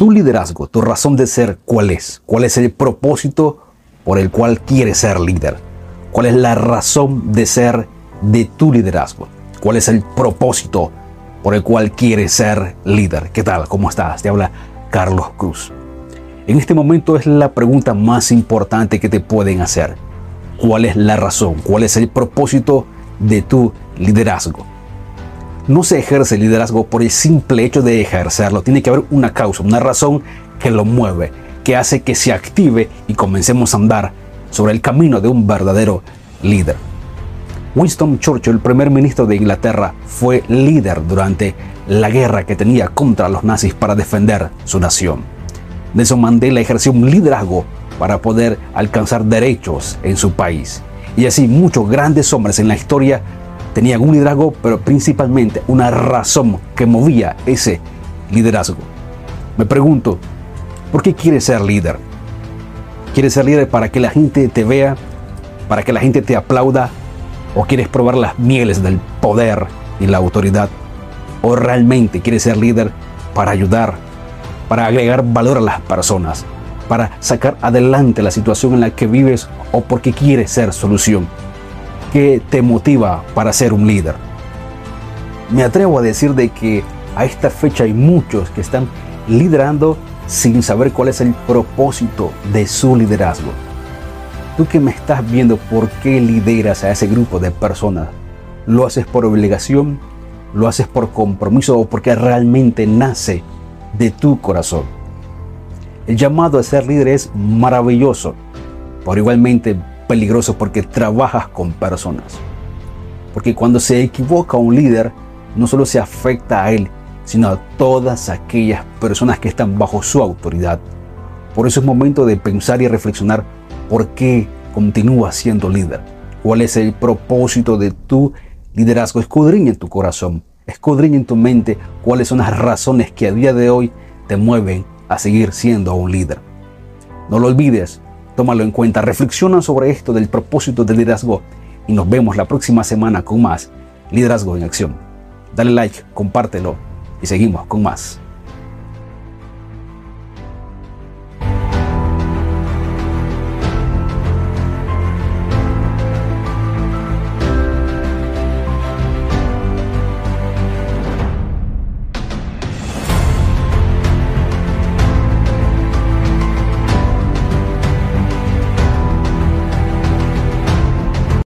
Tu liderazgo, tu razón de ser, ¿cuál es? ¿Cuál es el propósito por el cual quieres ser líder? ¿Cuál es la razón de ser de tu liderazgo? ¿Cuál es el propósito por el cual quieres ser líder? ¿Qué tal? ¿Cómo estás? Te habla Carlos Cruz. En este momento es la pregunta más importante que te pueden hacer. ¿Cuál es la razón? ¿Cuál es el propósito de tu liderazgo? No se ejerce el liderazgo por el simple hecho de ejercerlo. Tiene que haber una causa, una razón que lo mueve, que hace que se active y comencemos a andar sobre el camino de un verdadero líder. Winston Churchill, el primer ministro de Inglaterra, fue líder durante la guerra que tenía contra los nazis para defender su nación. Nelson Mandela ejerció un liderazgo para poder alcanzar derechos en su país. Y así muchos grandes hombres en la historia tenían un liderazgo, pero principalmente una razón que movía ese liderazgo. Me pregunto, ¿por qué quieres ser líder? ¿Quieres ser líder para que la gente te vea? ¿Para que la gente te aplauda? ¿O quieres probar las mieles del poder y la autoridad? ¿O realmente quieres ser líder para ayudar, para agregar valor a las personas, para sacar adelante la situación en la que vives o porque quieres ser solución? ¿Qué te motiva para ser un líder? Me atrevo a decir de que a esta fecha hay muchos que están liderando sin saber cuál es el propósito de su liderazgo. Tú que me estás viendo, ¿por qué lideras a ese grupo de personas? ¿Lo haces por obligación? ¿Lo haces por compromiso o porque realmente nace de tu corazón? El llamado a ser líder es maravilloso, pero igualmente peligroso porque trabajas con personas. Porque cuando se equivoca un líder, no solo se afecta a él, sino a todas aquellas personas que están bajo su autoridad. Por eso es momento de pensar y reflexionar por qué continúas siendo líder. ¿Cuál es el propósito de tu liderazgo? Escudriña en tu corazón, escudriña en tu mente cuáles son las razones que a día de hoy te mueven a seguir siendo un líder. No lo olvides, Tómalo en cuenta, reflexiona sobre esto del propósito del liderazgo y nos vemos la próxima semana con más Liderazgo en Acción. Dale like, compártelo y seguimos con más.